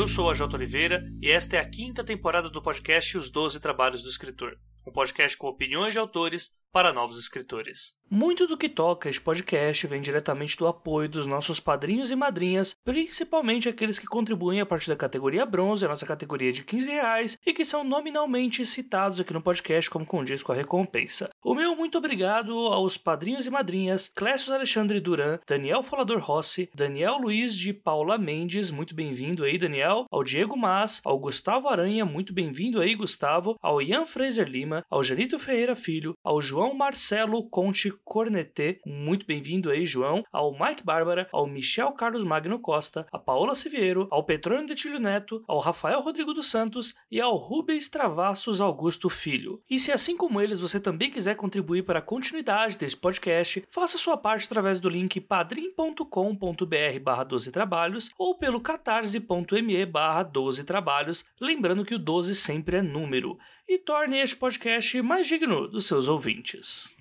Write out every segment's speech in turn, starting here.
Eu sou a Jota Oliveira e esta é a quinta temporada do podcast Os Doze Trabalhos do Escritor, um podcast com opiniões de autores para novos escritores. Muito do que toca este podcast vem diretamente do apoio dos nossos padrinhos e madrinhas, principalmente aqueles que contribuem a partir da categoria bronze, a nossa categoria de 15 reais, e que são nominalmente citados aqui no podcast como condiz com a recompensa. O meu muito obrigado aos padrinhos e madrinhas Clécio Alexandre Duran, Daniel Folador Rossi, Daniel Luiz de Paula Mendes, muito bem-vindo aí, Daniel, ao Diego Mas, ao Gustavo Aranha, muito bem-vindo aí, Gustavo, ao Ian Fraser Lima, ao Janito Ferreira Filho, ao João Marcelo Conte Cornetê, muito bem-vindo aí, João, ao Mike Bárbara, ao Michel Carlos Magno Costa, a Paola Siviero, ao Petrônio Detilho Neto, ao Rafael Rodrigo dos Santos e ao Rubens Travassos Augusto Filho. E se assim como eles você também quiser contribuir para a continuidade desse podcast, faça sua parte através do link padrim.com.br barra 12 trabalhos ou pelo catarse.me barra 12 trabalhos, lembrando que o 12 sempre é número, e torne este podcast mais digno dos seus ouvintes.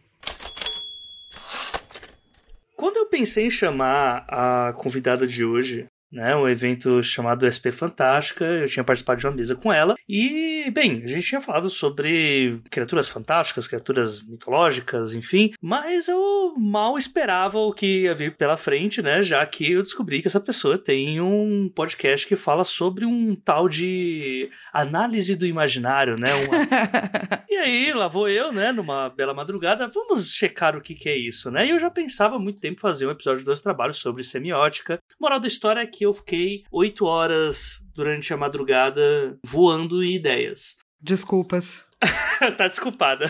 Quando eu pensei em chamar a convidada de hoje, né, um evento chamado SP Fantástica, eu tinha participado de uma mesa com ela, e, bem, a gente tinha falado sobre criaturas fantásticas, criaturas mitológicas, enfim, mas eu mal esperava o que ia vir pela frente, né, já que eu descobri que essa pessoa tem um podcast que fala sobre um tal de análise do imaginário, né, uma... e aí, lá vou eu, né, numa bela madrugada, vamos checar o que que é isso, né, e eu já pensava há muito tempo fazer um episódio de dois trabalhos sobre semiótica, moral da história é que que eu fiquei oito horas durante a madrugada voando em ideias. Desculpas. tá desculpada.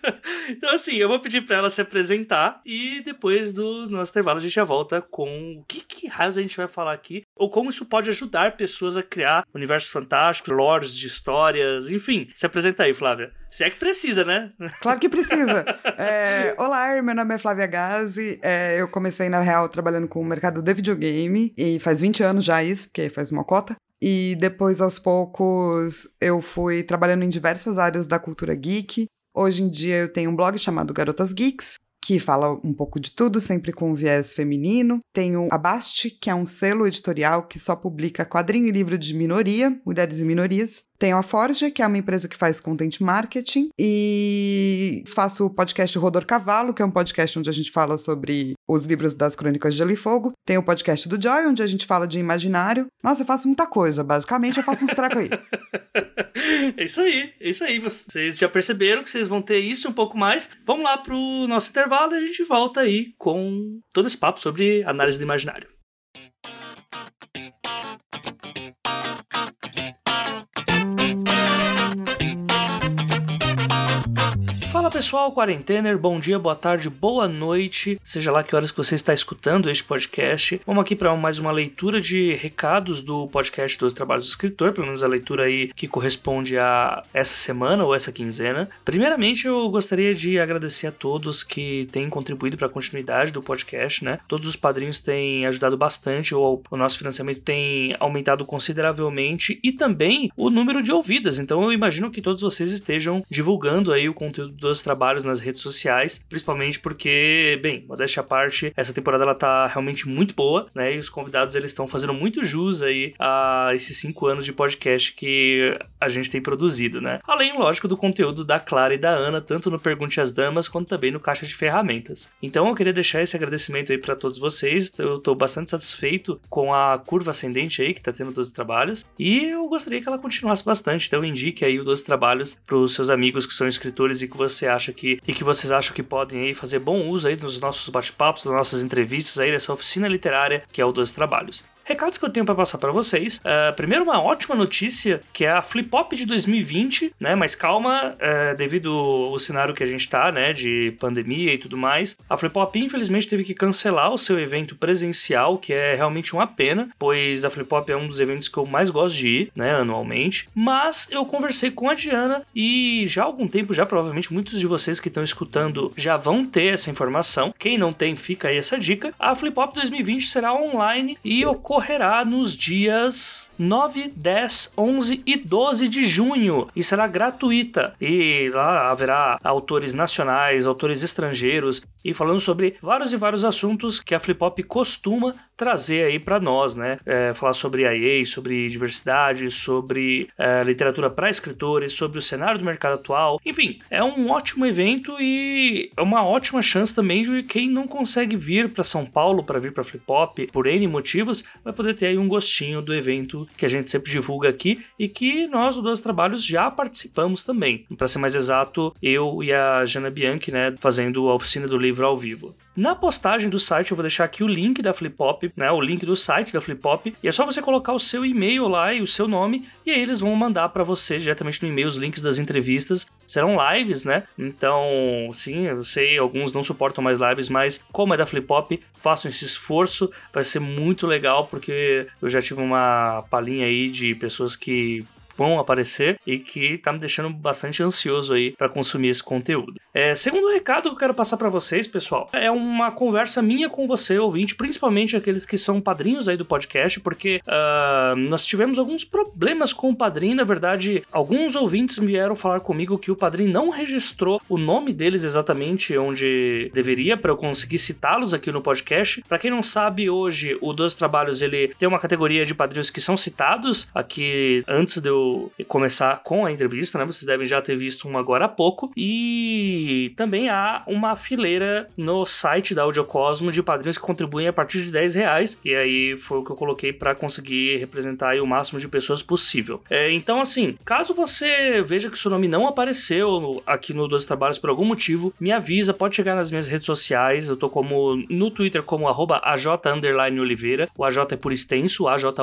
então, assim, eu vou pedir pra ela se apresentar e depois do nosso intervalo a gente já volta com o que, que raios a gente vai falar aqui, ou como isso pode ajudar pessoas a criar universos fantásticos, lores de histórias, enfim. Se apresenta aí, Flávia. Se é que precisa, né? Claro que precisa. É, olá, meu nome é Flávia Gazi. É, eu comecei, na real, trabalhando com o mercado de videogame, e faz 20 anos já isso, porque faz uma cota. E depois, aos poucos, eu fui trabalhando em diversas áreas da cultura geek. Hoje em dia eu tenho um blog chamado Garotas Geeks, que fala um pouco de tudo, sempre com viés feminino. Tenho a Bast, que é um selo editorial que só publica quadrinho e livro de minoria, mulheres e minorias. Tenho a Forge, que é uma empresa que faz content marketing, e faço o podcast Rodor Cavalo, que é um podcast onde a gente fala sobre os livros das Crônicas de Gelo e Fogo. Tem o podcast do Joy, onde a gente fala de imaginário. Nossa, eu faço muita coisa, basicamente eu faço uns tracos aí. é isso aí, é isso aí. Vocês já perceberam que vocês vão ter isso um pouco mais. Vamos lá pro nosso intervalo e a gente volta aí com todo esse papo sobre análise do imaginário. Pessoal, quarentener, bom dia, boa tarde, boa noite, seja lá que horas que você está escutando este podcast. Vamos aqui para mais uma leitura de recados do podcast dos Trabalhos do Escritor, pelo menos a leitura aí que corresponde a essa semana ou essa quinzena. Primeiramente, eu gostaria de agradecer a todos que têm contribuído para a continuidade do podcast, né? Todos os padrinhos têm ajudado bastante, o, o nosso financiamento tem aumentado consideravelmente e também o número de ouvidas. Então eu imagino que todos vocês estejam divulgando aí o conteúdo dos trabalhos nas redes sociais, principalmente porque, bem, modéstia à parte, essa temporada ela tá realmente muito boa, né? E os convidados eles estão fazendo muito jus aí a esses cinco anos de podcast que a gente tem produzido, né? Além, lógico, do conteúdo da Clara e da Ana, tanto no Pergunte às Damas quanto também no Caixa de Ferramentas. Então eu queria deixar esse agradecimento aí para todos vocês. Eu tô bastante satisfeito com a curva ascendente aí que tá tendo 12 trabalhos e eu gostaria que ela continuasse bastante. Então indique aí o 12 trabalhos para os seus amigos que são escritores e que você você acha que e que vocês acham que podem aí fazer bom uso aí dos nossos bate-papos, das nossas entrevistas aí dessa oficina literária que é o 12 Trabalhos. Recados que eu tenho para passar para vocês. Uh, primeiro, uma ótima notícia, que é a Flip Pop de 2020, né? Mas calma, uh, devido ao cenário que a gente tá, né? De pandemia e tudo mais. A Flip Pop, infelizmente, teve que cancelar o seu evento presencial, que é realmente uma pena, pois a Flip Pop é um dos eventos que eu mais gosto de ir, né? Anualmente. Mas eu conversei com a Diana e já há algum tempo, já provavelmente muitos de vocês que estão escutando já vão ter essa informação. Quem não tem, fica aí essa dica. A Flip Pop 2020 será online e ocorre ocorrerá nos dias 9, 10, 11 e 12 de junho e será gratuita. E lá haverá autores nacionais, autores estrangeiros e falando sobre vários e vários assuntos que a Flip Hop costuma trazer aí para nós, né? É, falar sobre IA, sobre diversidade, sobre é, literatura para escritores, sobre o cenário do mercado atual. Enfim, é um ótimo evento e é uma ótima chance também de quem não consegue vir para São Paulo para vir para Flip Hop por N motivos, vai poder ter aí um gostinho do evento que a gente sempre divulga aqui e que nós, do Dois Trabalhos, já participamos também. Para ser mais exato, eu e a Jana Bianchi, né, fazendo a oficina do livro ao vivo. Na postagem do site eu vou deixar aqui o link da Flipop, né, o link do site da Flipop, e é só você colocar o seu e-mail lá e o seu nome, e aí eles vão mandar para você diretamente no e-mail os links das entrevistas. Serão lives, né? Então, sim, eu sei, alguns não suportam mais lives, mas como é da Flipop, façam esse esforço, vai ser muito legal porque eu já tive uma palhinha aí de pessoas que vão aparecer e que tá me deixando bastante ansioso aí para consumir esse conteúdo. É, segundo recado que eu quero passar para vocês, pessoal, é uma conversa minha com você, ouvinte, principalmente aqueles que são padrinhos aí do podcast, porque uh, nós tivemos alguns problemas com o padrinho. Na verdade, alguns ouvintes vieram falar comigo que o padrinho não registrou o nome deles exatamente onde deveria para eu conseguir citá-los aqui no podcast. Para quem não sabe, hoje o Dois Trabalhos ele tem uma categoria de padrinhos que são citados aqui antes de eu começar com a entrevista, né? Vocês devem já ter visto uma agora há pouco. E também há uma fileira no site da Audiocosmo de padrinhos que contribuem a partir de 10 reais. E aí foi o que eu coloquei para conseguir representar o máximo de pessoas possível. É, então, assim, caso você veja que seu nome não apareceu aqui no Dois Trabalhos por algum motivo, me avisa, pode chegar nas minhas redes sociais. Eu tô como no Twitter como arroba AJ Oliveira. O AJ é por extenso, AJOTA.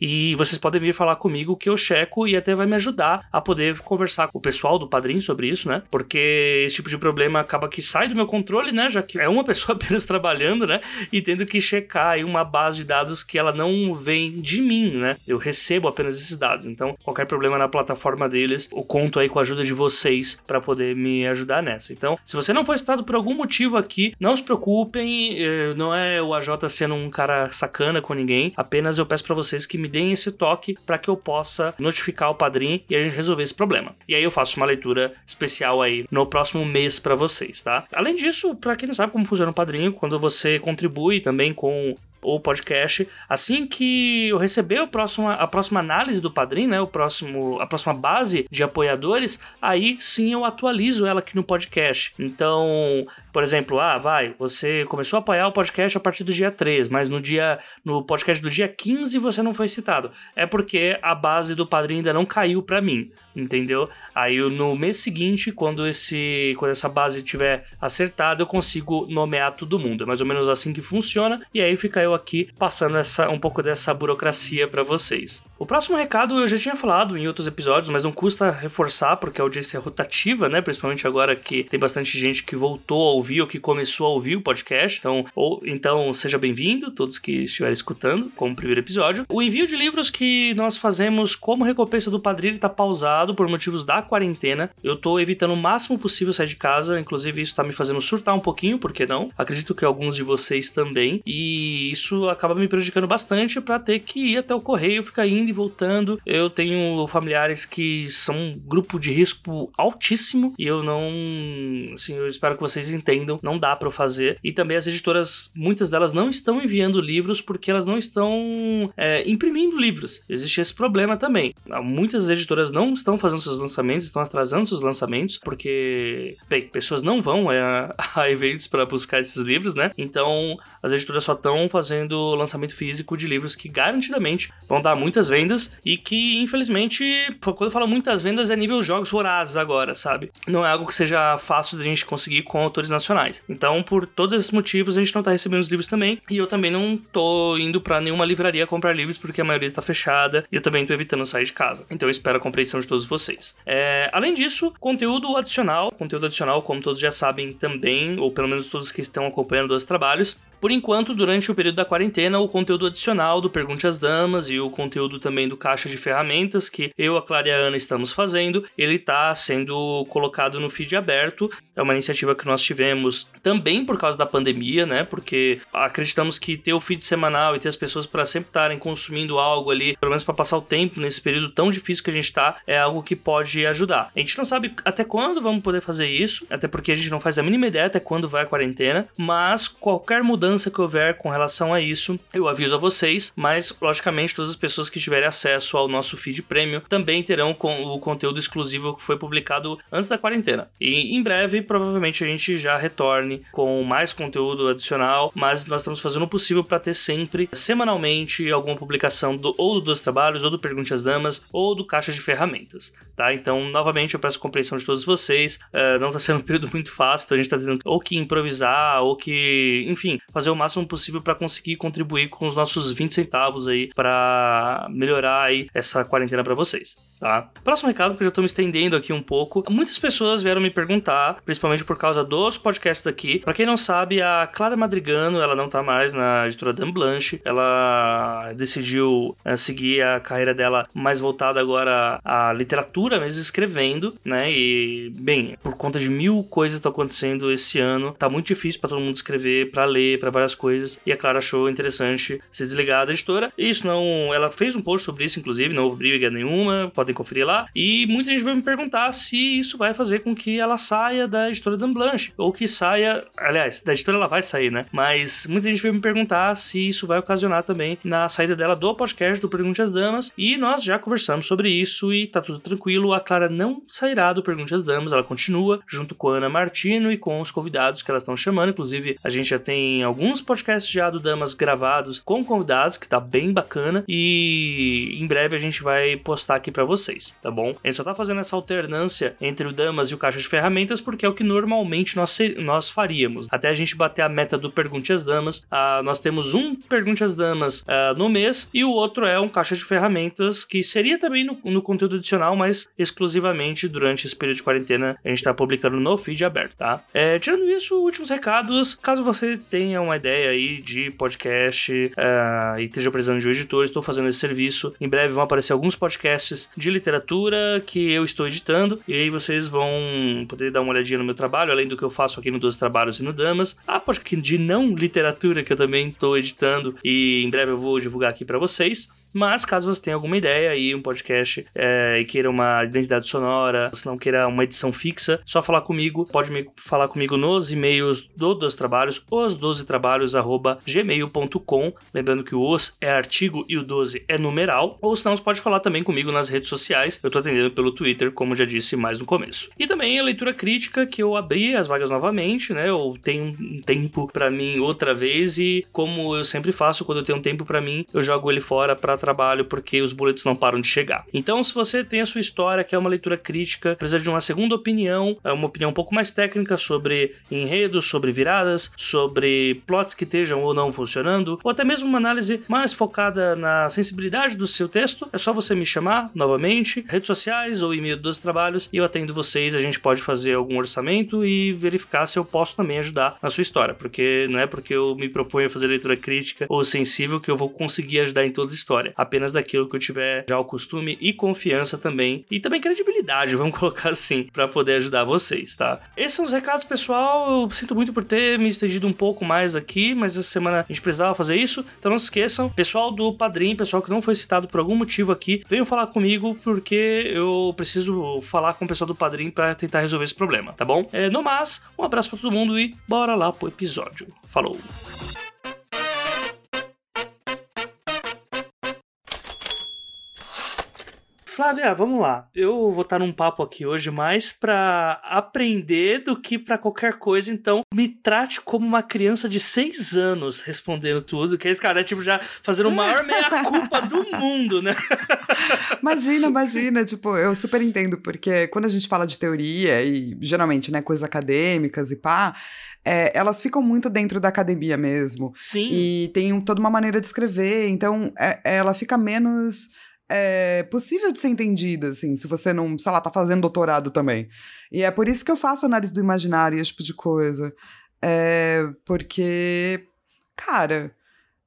E vocês podem vir falar comigo que eu checo e até vai me ajudar a poder conversar com o pessoal do padrinho sobre isso, né? Porque esse tipo de problema acaba que sai do meu controle, né? Já que é uma pessoa apenas trabalhando, né? E tendo que checar aí uma base de dados que ela não vem de mim, né? Eu recebo apenas esses dados. Então, qualquer problema na plataforma deles, eu conto aí com a ajuda de vocês para poder me ajudar nessa. Então, se você não foi citado por algum motivo aqui, não se preocupem, eh, não é o AJ sendo um cara sacana com ninguém, apenas eu peço para vocês que me deem esse toque para que eu possa notificar notificar o padrinho e a gente resolver esse problema. E aí eu faço uma leitura especial aí no próximo mês para vocês, tá? Além disso, para quem não sabe como funciona o padrinho, quando você contribui também com o podcast. Assim que eu receber o próximo, a próxima análise do padrinho, né, o próximo, a próxima base de apoiadores, aí sim eu atualizo ela aqui no podcast. Então, por exemplo, ah, vai, você começou a apoiar o podcast a partir do dia 3, mas no dia no podcast do dia 15 você não foi citado. É porque a base do padrinho ainda não caiu para mim, entendeu? Aí no mês seguinte, quando esse quando essa base tiver acertada, eu consigo nomear todo mundo. É mais ou menos assim que funciona e aí fica eu aqui passando essa, um pouco dessa burocracia para vocês. O próximo recado eu já tinha falado em outros episódios, mas não custa reforçar porque a audiência é rotativa, né? Principalmente agora que tem bastante gente que voltou a ouvir ou que começou a ouvir o podcast. Então, ou, então seja bem-vindo, todos que estiverem escutando, como primeiro episódio. O envio de livros que nós fazemos como recompensa do padrinho está pausado por motivos da quarentena. Eu tô evitando o máximo possível sair de casa, inclusive isso tá me fazendo surtar um pouquinho, por que não? Acredito que alguns de vocês também. E isso acaba me prejudicando bastante para ter que ir até o correio, ficar indo e voltando. Eu tenho familiares que são um grupo de risco altíssimo e eu não, assim, eu espero que vocês entendam, não dá para fazer. E também as editoras, muitas delas não estão enviando livros porque elas não estão é, imprimindo livros. Existe esse problema também. Muitas editoras não estão fazendo seus lançamentos, estão atrasando seus lançamentos porque, bem, pessoas não vão é, a eventos para buscar esses livros, né? Então as editoras só estão fazendo lançamento físico de livros que garantidamente vão dar muitas vendas e que, infelizmente, quando eu falo muitas vendas, é nível jogos vorazes agora, sabe? Não é algo que seja fácil de a gente conseguir com autores nacionais. Então, por todos esses motivos, a gente não tá recebendo os livros também. E eu também não tô indo para nenhuma livraria comprar livros porque a maioria está fechada e eu também tô evitando sair de casa. Então, eu espero a compreensão de todos vocês. É, além disso, conteúdo adicional. Conteúdo adicional, como todos já sabem também, ou pelo menos todos que estão acompanhando os trabalhos, Por enquanto, durante o período da quarentena, o conteúdo adicional do Pergunte às Damas e o conteúdo também do Caixa de Ferramentas que eu, a Clara e a Ana estamos fazendo, ele está sendo colocado no feed aberto. É uma iniciativa que nós tivemos também por causa da pandemia, né? Porque acreditamos que ter o feed semanal e ter as pessoas para sempre estarem consumindo algo ali, pelo menos para passar o tempo nesse período tão difícil que a gente está, é algo que pode ajudar. A gente não sabe até quando vamos poder fazer isso, até porque a gente não faz a mínima ideia até quando vai a quarentena, mas qualquer mudança que houver com relação a isso, eu aviso a vocês, mas logicamente todas as pessoas que tiverem acesso ao nosso feed premium também terão o conteúdo exclusivo que foi publicado antes da quarentena. E em breve, provavelmente a gente já retorne com mais conteúdo adicional, mas nós estamos fazendo o possível para ter sempre, semanalmente, alguma publicação do, ou dos trabalhos, ou do Pergunte às Damas, ou do Caixa de Ferramentas, tá? Então, novamente, eu peço compreensão de todos vocês. Uh, não está sendo um período muito fácil, então a gente está tendo ou que improvisar, ou que, enfim, fazer o máximo possível para conseguir contribuir com os nossos 20 centavos aí para melhorar aí essa quarentena para vocês tá? Próximo recado, que eu já tô me estendendo aqui um pouco. Muitas pessoas vieram me perguntar, principalmente por causa dos podcasts daqui. Pra quem não sabe, a Clara Madrigano, ela não tá mais na editora Dan Blanche. Ela decidiu é, seguir a carreira dela mais voltada agora à literatura, mesmo escrevendo, né? E, bem, por conta de mil coisas que estão acontecendo esse ano, tá muito difícil para todo mundo escrever, para ler, várias coisas. E a Clara achou interessante se desligar da editora. Isso não. Ela fez um post sobre isso, inclusive, não houve briga nenhuma. Pode podem conferir lá. E muita gente vai me perguntar se isso vai fazer com que ela saia da editora Dan Blanche, ou que saia, aliás, da editora ela vai sair, né? Mas muita gente vai me perguntar se isso vai ocasionar também na saída dela do podcast do Pergunte às Damas, e nós já conversamos sobre isso e tá tudo tranquilo. A Clara não sairá do Pergunte às Damas, ela continua junto com a Ana Martino e com os convidados que elas estão chamando. Inclusive, a gente já tem alguns podcasts já do Damas gravados com convidados, que tá bem bacana, e em breve a gente vai postar aqui para vocês tá bom? A gente só tá fazendo essa alternância entre o Damas e o Caixa de Ferramentas porque é o que normalmente nós, nós faríamos. Até a gente bater a meta do Pergunte às Damas, uh, nós temos um Pergunte às Damas uh, no mês e o outro é um Caixa de Ferramentas que seria também no, no conteúdo adicional, mas exclusivamente durante esse período de quarentena a gente tá publicando no feed aberto, tá? É, tirando isso, últimos recados. Caso você tenha uma ideia aí de podcast uh, e esteja precisando de um editor, estou fazendo esse serviço. Em breve vão aparecer alguns podcasts de literatura que eu estou editando. E aí vocês vão poder dar uma olhadinha no meu trabalho, além do que eu faço aqui no Dois Trabalhos e no Damas. Ah, podcast de não literatura que eu também estou editando e em breve eu vou divulgar aqui para vocês. Mas caso você tenha alguma ideia aí, um podcast é, e queira uma identidade sonora, se não queira uma edição fixa, só falar comigo. Pode me falar comigo nos e-mails do Doze Trabalhos, os 12 trabalhos gmail.com. Lembrando que o os é artigo e o 12 é numeral. Ou senão você pode falar também comigo nas redes sociais. Eu tô atendendo pelo Twitter, como já disse mais no começo. E também a leitura crítica, que eu abri as vagas novamente, né? Eu tenho um tempo para mim outra vez e como eu sempre faço, quando eu tenho um tempo para mim, eu jogo ele fora para trabalho porque os boletos não param de chegar. Então, se você tem a sua história, que é uma leitura crítica, precisa de uma segunda opinião, é uma opinião um pouco mais técnica sobre enredos, sobre viradas, sobre plots que estejam ou não funcionando, ou até mesmo uma análise mais focada na sensibilidade do seu texto, é só você me chamar novamente, redes sociais ou e-mail dos trabalhos, e eu atendo vocês. A gente pode fazer algum orçamento e verificar se eu posso também ajudar na sua história, porque não é porque eu me proponho a fazer leitura crítica ou sensível que eu vou conseguir ajudar em toda a história história, apenas daquilo que eu tiver já o costume e confiança também, e também credibilidade, vamos colocar assim, para poder ajudar vocês, tá? Esses são os recados, pessoal. Eu sinto muito por ter me estendido um pouco mais aqui, mas essa semana a gente precisava fazer isso, então não se esqueçam, pessoal do Padrim, pessoal que não foi citado por algum motivo aqui, venham falar comigo porque eu preciso falar com o pessoal do Padrim para tentar resolver esse problema, tá bom? É, no mais, um abraço para todo mundo e bora lá pro episódio. Falou! Flávia, vamos lá. Eu vou estar num papo aqui hoje mais para aprender do que para qualquer coisa, então me trate como uma criança de seis anos respondendo tudo, que esse cara é tipo já fazendo o maior meia-culpa do mundo, né? imagina, imagina, tipo, eu super entendo, porque quando a gente fala de teoria e geralmente, né, coisas acadêmicas e pá, é, elas ficam muito dentro da academia mesmo. Sim. E tem um, toda uma maneira de escrever, então é, ela fica menos é possível de ser entendida, assim, se você não, sei lá, tá fazendo doutorado também. E é por isso que eu faço análise do imaginário e esse tipo de coisa. É porque Cara,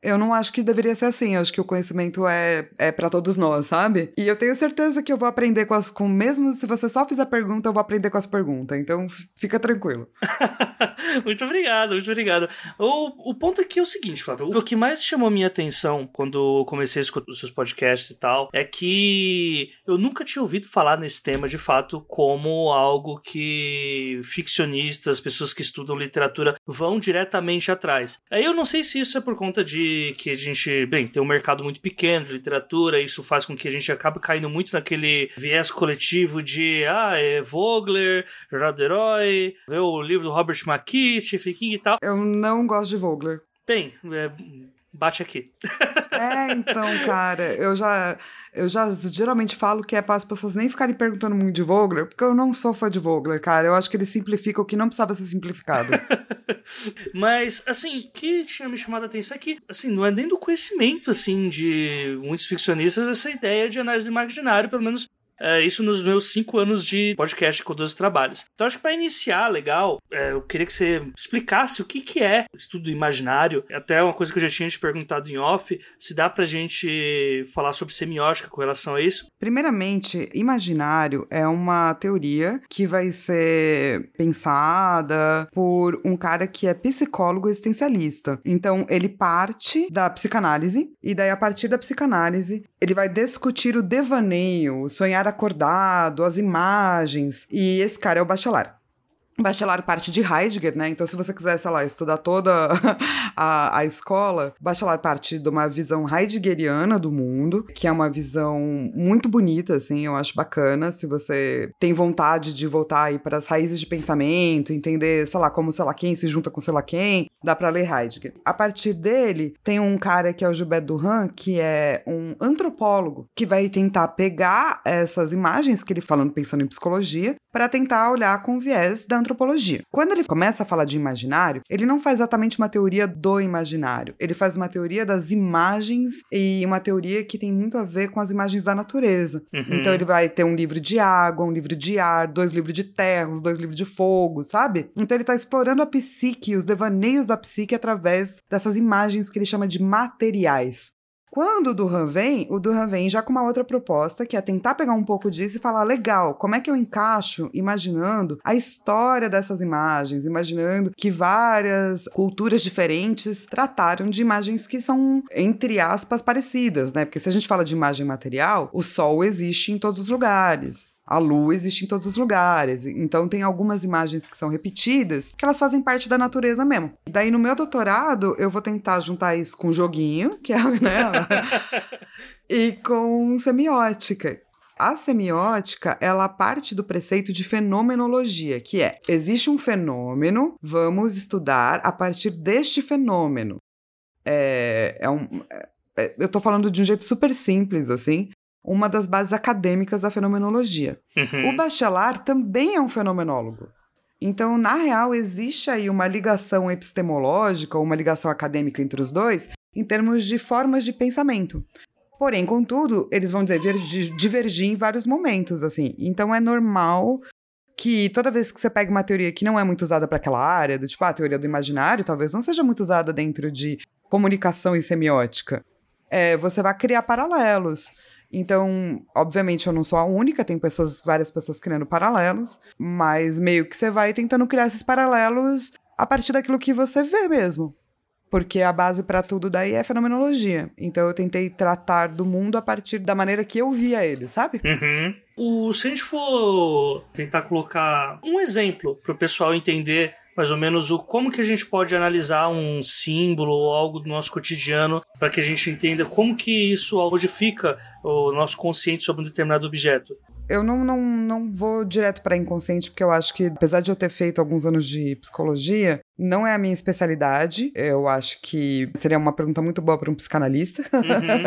eu não acho que deveria ser assim. Eu acho que o conhecimento é, é para todos nós, sabe? E eu tenho certeza que eu vou aprender com as. Com, mesmo se você só fizer pergunta, eu vou aprender com as perguntas. Então fica tranquilo. muito obrigado, muito obrigado. O, o ponto aqui é o seguinte, Flávio. O que mais chamou minha atenção quando comecei a escutar os seus podcasts e tal é que eu nunca tinha ouvido falar nesse tema de fato como algo que ficcionistas, pessoas que estudam literatura vão diretamente atrás. Aí eu não sei se isso é por conta de que a gente, bem, tem um mercado muito pequeno de literatura, isso faz com que a gente acabe caindo muito naquele viés coletivo de, ah, é Vogler, Jornal do Herói, ver o livro do Robert McKee, Stephen King e tal. Eu não gosto de Vogler. Bem, é, bate aqui. É, então, cara, eu já eu já geralmente falo que é para as pessoas nem ficarem perguntando muito de Vogler, porque eu não sou fã de Vogler, cara. Eu acho que ele simplifica o que não precisava ser simplificado. Mas, assim, o que tinha me chamado a atenção é que, assim, não é nem do conhecimento, assim, de muitos ficcionistas essa ideia de análise do imaginário, pelo menos é, isso nos meus cinco anos de podcast com 12 trabalhos. Então acho que para iniciar, legal, é, eu queria que você explicasse o que, que é estudo imaginário. Até uma coisa que eu já tinha te perguntado em off, se dá pra gente falar sobre semiótica com relação a isso. Primeiramente, imaginário é uma teoria que vai ser pensada por um cara que é psicólogo existencialista. Então, ele parte da psicanálise, e daí, a partir da psicanálise, ele vai discutir o devaneio, o sonhar acordado, as imagens. E esse cara é o Bachelard. Bachelor parte de Heidegger, né? Então, se você quiser, sei lá, estudar toda a, a escola, Bachelor parte de uma visão heideggeriana do mundo, que é uma visão muito bonita, assim, eu acho bacana. Se você tem vontade de voltar aí para as raízes de pensamento, entender, sei lá, como sei lá quem se junta com sei lá quem, dá para ler Heidegger. A partir dele, tem um cara que é o Gilbert Durand, que é um antropólogo, que vai tentar pegar essas imagens que ele falando pensando em psicologia, para tentar olhar com viés da antropologia. Quando ele começa a falar de imaginário, ele não faz exatamente uma teoria do imaginário, ele faz uma teoria das imagens e uma teoria que tem muito a ver com as imagens da natureza. Uhum. Então ele vai ter um livro de água, um livro de ar, dois livros de terra, os dois livros de fogo, sabe? Então ele está explorando a psique, os devaneios da psique através dessas imagens que ele chama de materiais. Quando o Durham vem, o Durham vem já com uma outra proposta, que é tentar pegar um pouco disso e falar: legal, como é que eu encaixo imaginando a história dessas imagens, imaginando que várias culturas diferentes trataram de imagens que são, entre aspas, parecidas, né? Porque se a gente fala de imagem material, o sol existe em todos os lugares. A lua existe em todos os lugares. Então tem algumas imagens que são repetidas, que elas fazem parte da natureza mesmo. Daí no meu doutorado, eu vou tentar juntar isso com joguinho, que é, né? e com semiótica. A semiótica, ela parte do preceito de fenomenologia, que é: existe um fenômeno, vamos estudar a partir deste fenômeno. É, é um, é, eu tô falando de um jeito super simples, assim, uma das bases acadêmicas da fenomenologia. Uhum. O Bachelard também é um fenomenólogo. Então, na real, existe aí uma ligação epistemológica ou uma ligação acadêmica entre os dois em termos de formas de pensamento. Porém, contudo, eles vão divergir, divergir em vários momentos, assim. Então, é normal que toda vez que você pega uma teoria que não é muito usada para aquela área, do tipo, ah, a teoria do imaginário, talvez não seja muito usada dentro de comunicação e semiótica, é, você vai criar paralelos. Então, obviamente, eu não sou a única, tem pessoas, várias pessoas criando paralelos, mas meio que você vai tentando criar esses paralelos a partir daquilo que você vê mesmo. Porque a base para tudo daí é fenomenologia. Então eu tentei tratar do mundo a partir da maneira que eu via ele, sabe? Uhum. O, se a gente for tentar colocar um exemplo para o pessoal entender mais ou menos o como que a gente pode analisar um símbolo ou algo do nosso cotidiano para que a gente entenda como que isso modifica o nosso consciente sobre um determinado objeto. Eu não, não, não vou direto para inconsciente, porque eu acho que, apesar de eu ter feito alguns anos de psicologia, não é a minha especialidade. Eu acho que seria uma pergunta muito boa para um psicanalista. Uhum.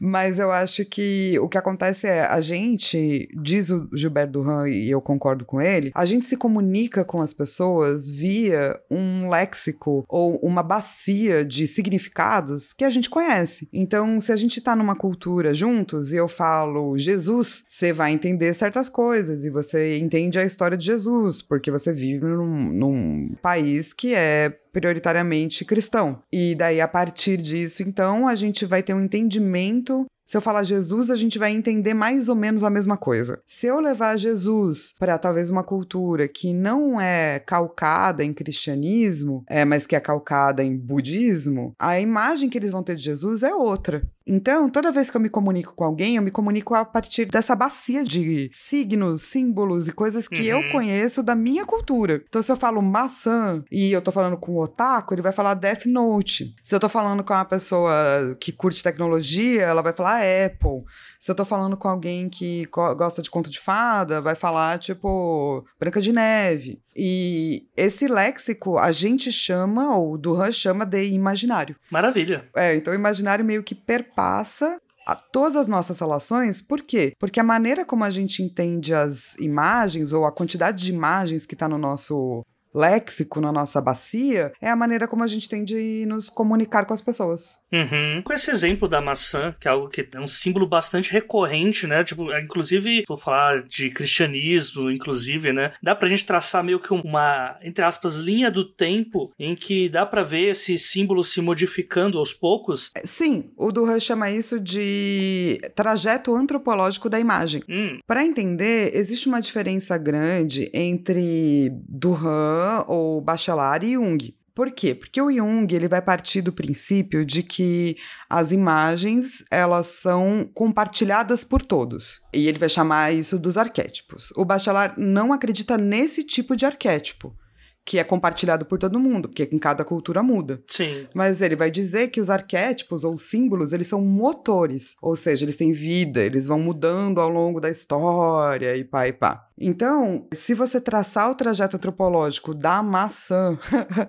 Mas eu acho que o que acontece é a gente, diz o Gilberto Duran e eu concordo com ele, a gente se comunica com as pessoas via um léxico ou uma bacia de significados que a gente conhece. Então, se a gente está numa cultura juntos e eu falo Jesus, você vai entender certas coisas e você entende a história de Jesus, porque você vive num, num país país que é prioritariamente cristão. E daí, a partir disso, então, a gente vai ter um entendimento se eu falar Jesus, a gente vai entender mais ou menos a mesma coisa. Se eu levar Jesus para talvez uma cultura que não é calcada em cristianismo, é, mas que é calcada em budismo, a imagem que eles vão ter de Jesus é outra. Então, toda vez que eu me comunico com alguém, eu me comunico a partir dessa bacia de signos, símbolos e coisas que uhum. eu conheço da minha cultura. Então, se eu falo maçã e eu tô falando com o otaku, ele vai falar Death Note. Se eu tô falando com uma pessoa que curte tecnologia, ela vai falar Apple. Se eu tô falando com alguém que gosta de conto de fada, vai falar, tipo, Branca de Neve. E esse léxico a gente chama, ou o Duran chama de imaginário. Maravilha. É, então o imaginário meio que perpassa a todas as nossas relações, por quê? Porque a maneira como a gente entende as imagens ou a quantidade de imagens que está no nosso léxico na nossa bacia é a maneira como a gente tem de nos comunicar com as pessoas. Uhum. Com esse exemplo da maçã, que é algo que é um símbolo bastante recorrente, né? Tipo, é, inclusive, vou falar de cristianismo, inclusive, né? Dá pra gente traçar meio que uma, entre aspas, linha do tempo em que dá para ver esse símbolo se modificando aos poucos. É, sim, o Duran chama isso de trajeto antropológico da imagem. Hum. Para entender, existe uma diferença grande entre Duran ou Bachelard e Jung. Por quê? Porque o Jung ele vai partir do princípio de que as imagens elas são compartilhadas por todos. E ele vai chamar isso dos arquétipos. O Bachelard não acredita nesse tipo de arquétipo que é compartilhado por todo mundo, porque em cada cultura muda. Sim. Mas ele vai dizer que os arquétipos ou símbolos, eles são motores, ou seja, eles têm vida, eles vão mudando ao longo da história e pá e pá. Então, se você traçar o trajeto antropológico da maçã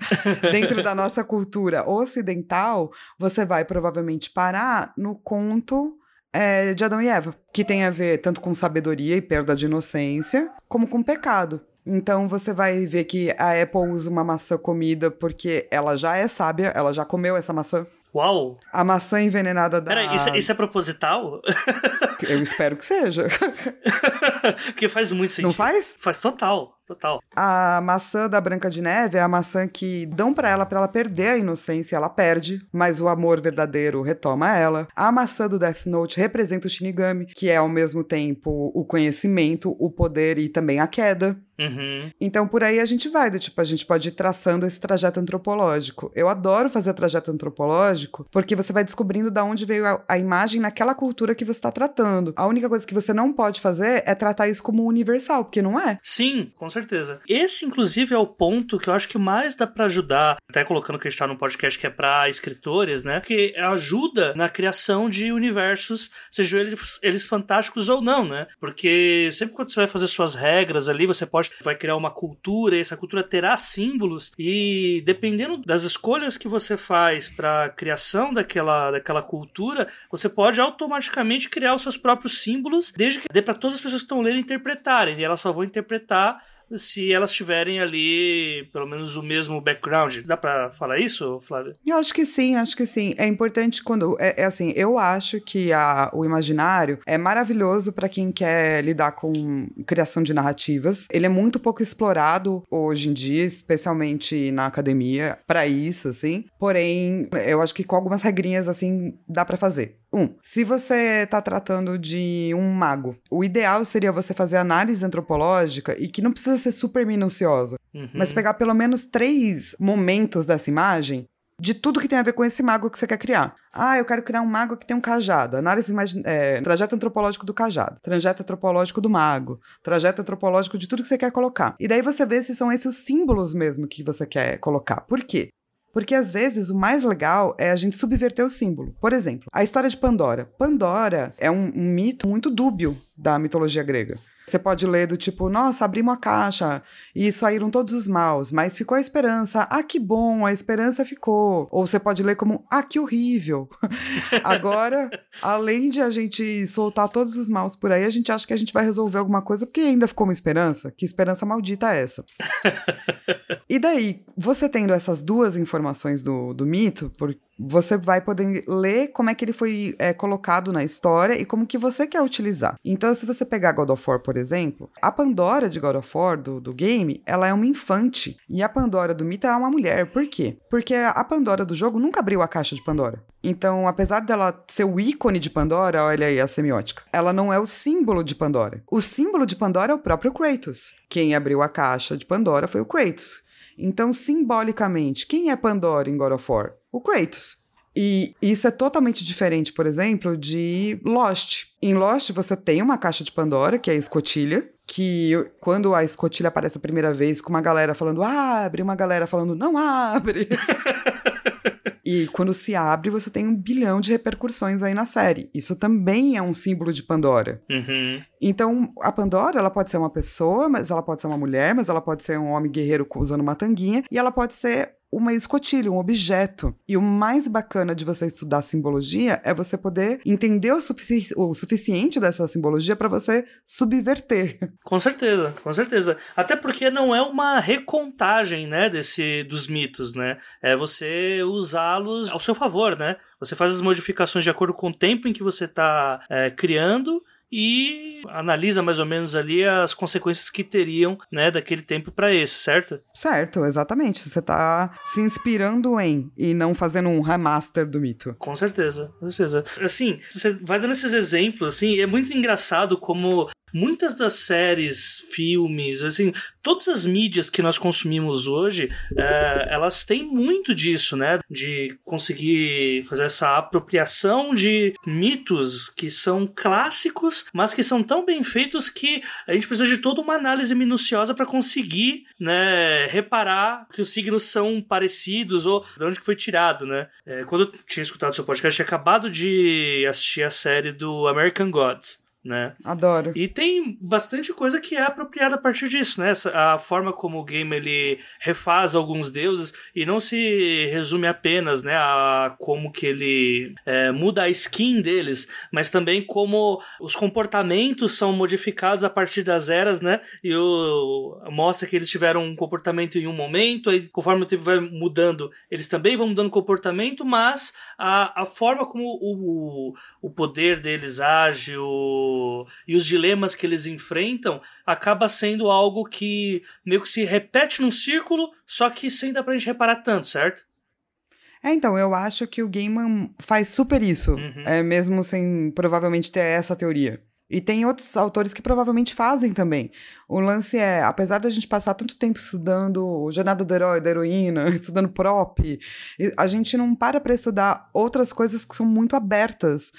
dentro da nossa cultura ocidental, você vai provavelmente parar no conto é, de Adão e Eva, que tem a ver tanto com sabedoria e perda de inocência, como com pecado. Então você vai ver que a Apple usa uma maçã comida porque ela já é sábia, ela já comeu essa maçã. Uau! A maçã envenenada da. Peraí, isso, é, isso é proposital? Eu espero que seja. Porque faz muito sentido. Não faz? Faz total, total. A maçã da Branca de Neve é a maçã que dão para ela para ela perder a inocência, ela perde, mas o amor verdadeiro retoma ela. A maçã do Death Note representa o Shinigami, que é ao mesmo tempo o conhecimento, o poder e também a queda. Uhum. Então, por aí a gente vai, do tipo, a gente pode ir traçando esse trajeto antropológico. Eu adoro fazer trajeto antropológico, porque você vai descobrindo da onde veio a, a imagem naquela cultura que você está tratando. A única coisa que você não pode fazer é tratar isso como universal, porque não é. Sim, com certeza. Esse, inclusive, é o ponto que eu acho que mais dá para ajudar, até colocando que a gente tá num podcast que é para escritores, né? Que ajuda na criação de universos, sejam eles, eles fantásticos ou não, né? Porque sempre quando você vai fazer suas regras ali, você pode vai criar uma cultura, e essa cultura terá símbolos e dependendo das escolhas que você faz para criação daquela, daquela cultura, você pode automaticamente criar os seus próprios símbolos, desde que dê para todas as pessoas que estão lendo interpretarem, e elas só vão interpretar se elas tiverem ali pelo menos o mesmo background. Dá para falar isso, Flávio? Eu acho que sim, acho que sim. É importante quando é, é assim, eu acho que a, o imaginário é maravilhoso para quem quer lidar com criação de narrativas. Ele é muito pouco explorado hoje em dia, especialmente na academia, para isso, assim. Porém, eu acho que com algumas regrinhas assim dá para fazer. Um, se você está tratando de um mago, o ideal seria você fazer análise antropológica e que não precisa ser super minuciosa, uhum. mas pegar pelo menos três momentos dessa imagem de tudo que tem a ver com esse mago que você quer criar. Ah, eu quero criar um mago que tem um cajado. Análise é, trajeto antropológico do cajado, trajeto antropológico do mago, trajeto antropológico de tudo que você quer colocar. E daí você vê se são esses os símbolos mesmo que você quer colocar. Por quê? Porque às vezes o mais legal é a gente subverter o símbolo. Por exemplo, a história de Pandora. Pandora é um, um mito muito dúbio da mitologia grega. Você pode ler do tipo, nossa, abrimos a caixa e saíram todos os maus, mas ficou a esperança. Ah, que bom, a esperança ficou. Ou você pode ler como, ah, que horrível. Agora, além de a gente soltar todos os maus por aí, a gente acha que a gente vai resolver alguma coisa porque ainda ficou uma esperança. Que esperança maldita é essa? e daí, você tendo essas duas informações do, do mito, por, você vai poder ler como é que ele foi é, colocado na história e como que você quer utilizar. Então, se você pegar God of War, por por exemplo, a Pandora de God of War, do, do game, ela é uma infante. E a Pandora do mito é uma mulher. Por quê? Porque a Pandora do jogo nunca abriu a caixa de Pandora. Então, apesar dela ser o ícone de Pandora, olha aí a semiótica, ela não é o símbolo de Pandora. O símbolo de Pandora é o próprio Kratos. Quem abriu a caixa de Pandora foi o Kratos. Então, simbolicamente, quem é Pandora em God of War? O Kratos. E isso é totalmente diferente, por exemplo, de Lost. Em Lost, você tem uma caixa de Pandora, que é a escotilha, que quando a escotilha aparece a primeira vez, com uma galera falando abre, uma galera falando não abre. E quando se abre, você tem um bilhão de repercussões aí na série. Isso também é um símbolo de Pandora. Uhum. Então, a Pandora, ela pode ser uma pessoa, mas ela pode ser uma mulher, mas ela pode ser um homem guerreiro usando uma tanguinha, e ela pode ser uma escotilha, um objeto. E o mais bacana de você estudar simbologia é você poder entender o, sufici o suficiente dessa simbologia para você subverter. Com certeza, com certeza. Até porque não é uma recontagem, né, desse dos mitos, né? É você usá-los ao seu favor, né? Você faz as modificações de acordo com o tempo em que você está é, criando e analisa mais ou menos ali as consequências que teriam, né, daquele tempo para esse, certo? Certo, exatamente. Você tá se inspirando em e não fazendo um remaster do mito. Com certeza, com certeza. Assim, você vai dando esses exemplos, assim, é muito engraçado como muitas das séries, filmes, assim, todas as mídias que nós consumimos hoje, é, elas têm muito disso, né? De conseguir fazer essa apropriação de mitos que são clássicos, mas que são tão bem feitos que a gente precisa de toda uma análise minuciosa para conseguir, né, reparar que os signos são parecidos ou de onde que foi tirado, né? É, quando eu tinha escutado seu podcast, eu tinha acabado de assistir a série do American Gods né? Adoro. E tem bastante coisa que é apropriada a partir disso, né? A forma como o game ele refaz alguns deuses e não se resume apenas, né, a como que ele é, muda a skin deles, mas também como os comportamentos são modificados a partir das eras, né? E o, mostra que eles tiveram um comportamento em um momento, aí conforme o tempo vai mudando, eles também vão mudando comportamento, mas a, a forma como o, o poder deles age, o e os dilemas que eles enfrentam acaba sendo algo que meio que se repete num círculo, só que sem dar pra gente reparar tanto, certo? É, então, eu acho que o Gaiman faz super isso, Uhum. é, mesmo sem provavelmente ter essa teoria. E tem outros autores que provavelmente fazem também. O lance é, apesar da gente passar tanto tempo estudando Jornada do Herói, da Heroína, estudando prop, a gente não para pra estudar outras coisas que são muito abertas.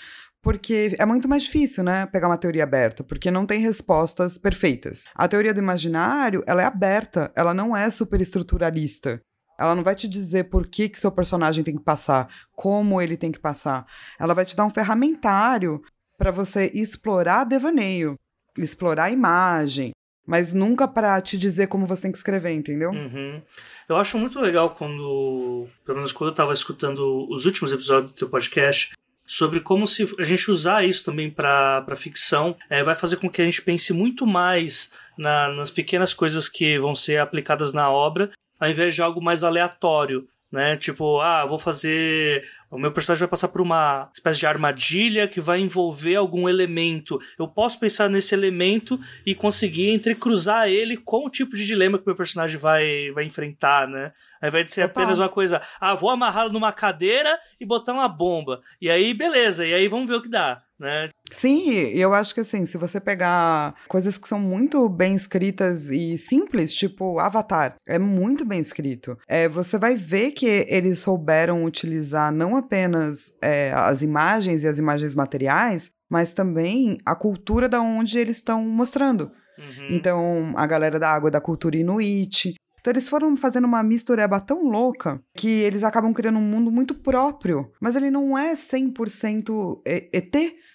Porque é muito mais difícil, né, pegar uma teoria aberta, porque não tem respostas perfeitas. A teoria do imaginário, ela é aberta, ela não é superestruturalista. Ela não vai te dizer por que, que seu personagem tem que passar, como ele tem que passar. Ela vai te dar um ferramentário para você explorar devaneio, explorar a imagem, mas nunca para te dizer como você tem que escrever, entendeu? Uhum. Eu acho muito legal quando, pelo menos quando eu estava escutando os últimos episódios do teu podcast, sobre como se a gente usar isso também para ficção é, vai fazer com que a gente pense muito mais na, nas pequenas coisas que vão ser aplicadas na obra, ao invés de algo mais aleatório. Né? Tipo, ah, vou fazer. O meu personagem vai passar por uma espécie de armadilha que vai envolver algum elemento. Eu posso pensar nesse elemento e conseguir entrecruzar ele com o tipo de dilema que o meu personagem vai, vai enfrentar, né? Ao invés de ser Total. apenas uma coisa, ah, vou amarrá-lo numa cadeira e botar uma bomba. E aí, beleza, e aí vamos ver o que dá, né? Sim, eu acho que assim, se você pegar coisas que são muito bem escritas e simples, tipo Avatar, é muito bem escrito. É, você vai ver que eles souberam utilizar não apenas é, as imagens e as imagens materiais, mas também a cultura da onde eles estão mostrando. Uhum. Então, a galera da água é da cultura inuit. Então, eles foram fazendo uma mistureba tão louca que eles acabam criando um mundo muito próprio. Mas ele não é 100% E- ET,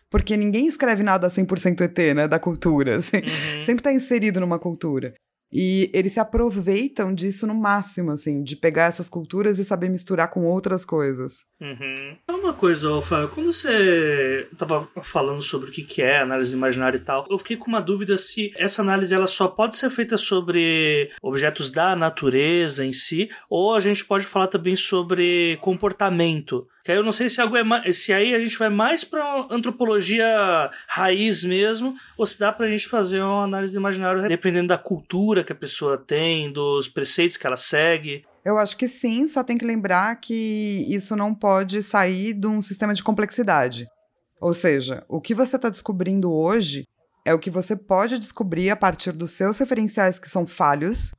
porque ninguém escreve nada 100% ET, né, da cultura. assim. Uhum. Sempre tá inserido numa cultura. E eles se aproveitam disso no máximo, assim, de pegar essas culturas e saber misturar com outras coisas. Uhum. Uma coisa, Fábio, quando você tava falando sobre o que é análise do imaginário e tal, eu fiquei com uma dúvida se essa análise ela só pode ser feita sobre objetos da natureza em si, ou a gente pode falar também sobre comportamento. Que aí eu não sei se, algo é mais, se aí a gente vai mais pra antropologia raiz mesmo, ou se dá pra gente fazer uma análise do imaginário dependendo da cultura que a pessoa tem, dos preceitos que ela segue. Eu acho que sim, só tem que lembrar que isso não pode sair de um sistema de complexidade. Ou seja, o que você está descobrindo hoje é o que você pode descobrir a partir dos seus referenciais que são falhos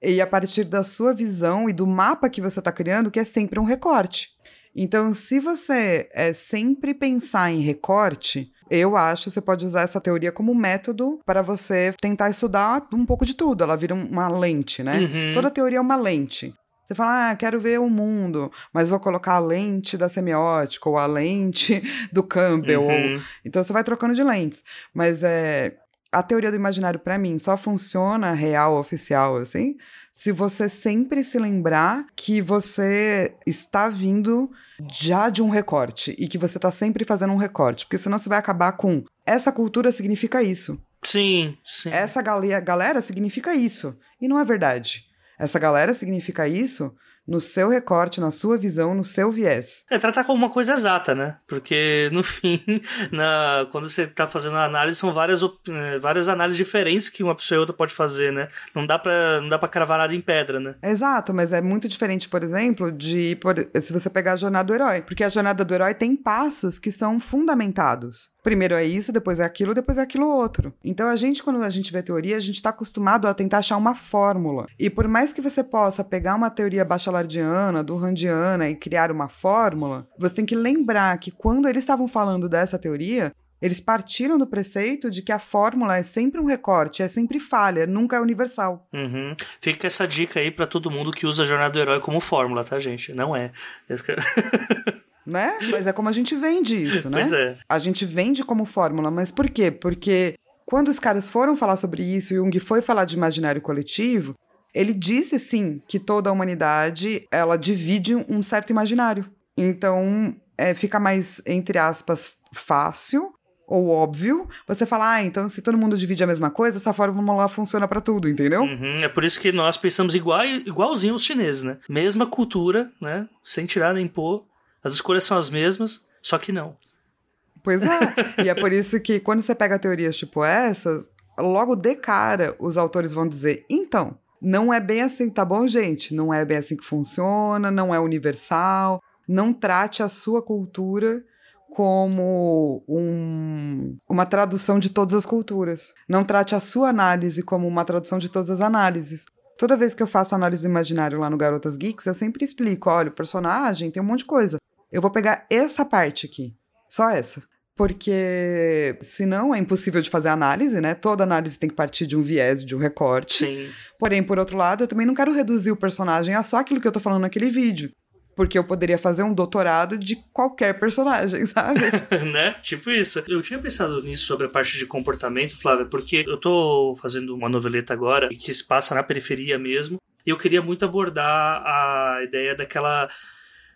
e a partir da sua visão e do mapa que você está criando, que é sempre um recorte. Então, se você é sempre pensar em recorte, eu acho que você pode usar essa teoria como método para você tentar estudar um pouco de tudo. Ela vira uma lente, né? Uhum. Toda teoria é uma lente. Você fala, ah, quero ver o mundo, mas vou colocar a lente da semiótica ou a lente do Campbell. Uhum. Ou... Então você vai trocando de lentes. Mas é, a teoria do imaginário, para mim, só funciona real, oficial, assim, se você sempre se lembrar que você está vindo já de um recorte e que você está sempre fazendo um recorte, porque senão você vai acabar com essa cultura significa isso. Sim, sim. Essa galera, galera significa isso. E não é verdade. Essa galera significa isso no seu recorte, na sua visão, no seu viés. É tratar como uma coisa exata, né? Porque no fim, na, quando você está fazendo a análise, são várias, eh, várias análises diferentes que uma pessoa e outra pode fazer, né? Não dá pra, não dá pra cravar nada em pedra, né? Exato, mas é muito diferente, por exemplo, de por, se você pegar a jornada do herói. Porque a jornada do herói tem passos que são fundamentados. Primeiro é isso, depois é aquilo, depois é aquilo outro. Então a gente, quando a gente vê teoria, a gente está acostumado a tentar achar uma fórmula. E por mais que você possa pegar uma teoria bachelardiana, do Randiana e criar uma fórmula, você tem que lembrar que quando eles estavam falando dessa teoria, eles partiram do preceito de que a fórmula é sempre um recorte, é sempre falha, nunca é universal. Uhum. Fica essa dica aí para todo mundo que usa a jornada do herói como fórmula, tá, gente? Não é. Né? Mas é como a gente vende isso, né? Pois é. A gente vende como fórmula, mas por quê? Porque quando os caras foram falar sobre isso e Jung foi falar de imaginário coletivo, ele disse sim que toda a humanidade ela divide um certo imaginário. Então é, fica mais entre aspas fácil ou óbvio você falar, ah, então se todo mundo divide a mesma coisa, essa fórmula funciona para tudo, entendeu? Uhum, é por isso que nós pensamos igual, igualzinho os chineses, né? Mesma cultura, né? Sem tirar nem pôr. As escolhas são as mesmas, só que não. Pois é. e é por isso que quando você pega teorias tipo essas, logo de cara os autores vão dizer: então, não é bem assim, tá bom, gente? Não é bem assim que funciona, não é universal. Não trate a sua cultura como um, uma tradução de todas as culturas. Não trate a sua análise como uma tradução de todas as análises. Toda vez que eu faço análise imaginário lá no Garotas Geeks, eu sempre explico: olha, o personagem tem um monte de coisa. Eu vou pegar essa parte aqui, só essa. Porque senão é impossível de fazer análise, né? Toda análise tem que partir de um viés, de um recorte. Sim. Porém, por outro lado, eu também não quero reduzir o personagem a só aquilo que eu tô falando naquele vídeo. Porque eu poderia fazer um doutorado de qualquer personagem, sabe? né? Tipo isso. Eu tinha pensado nisso sobre a parte de comportamento, Flávia, porque eu tô fazendo uma noveleta agora que se passa na periferia mesmo. E eu queria muito abordar a ideia daquela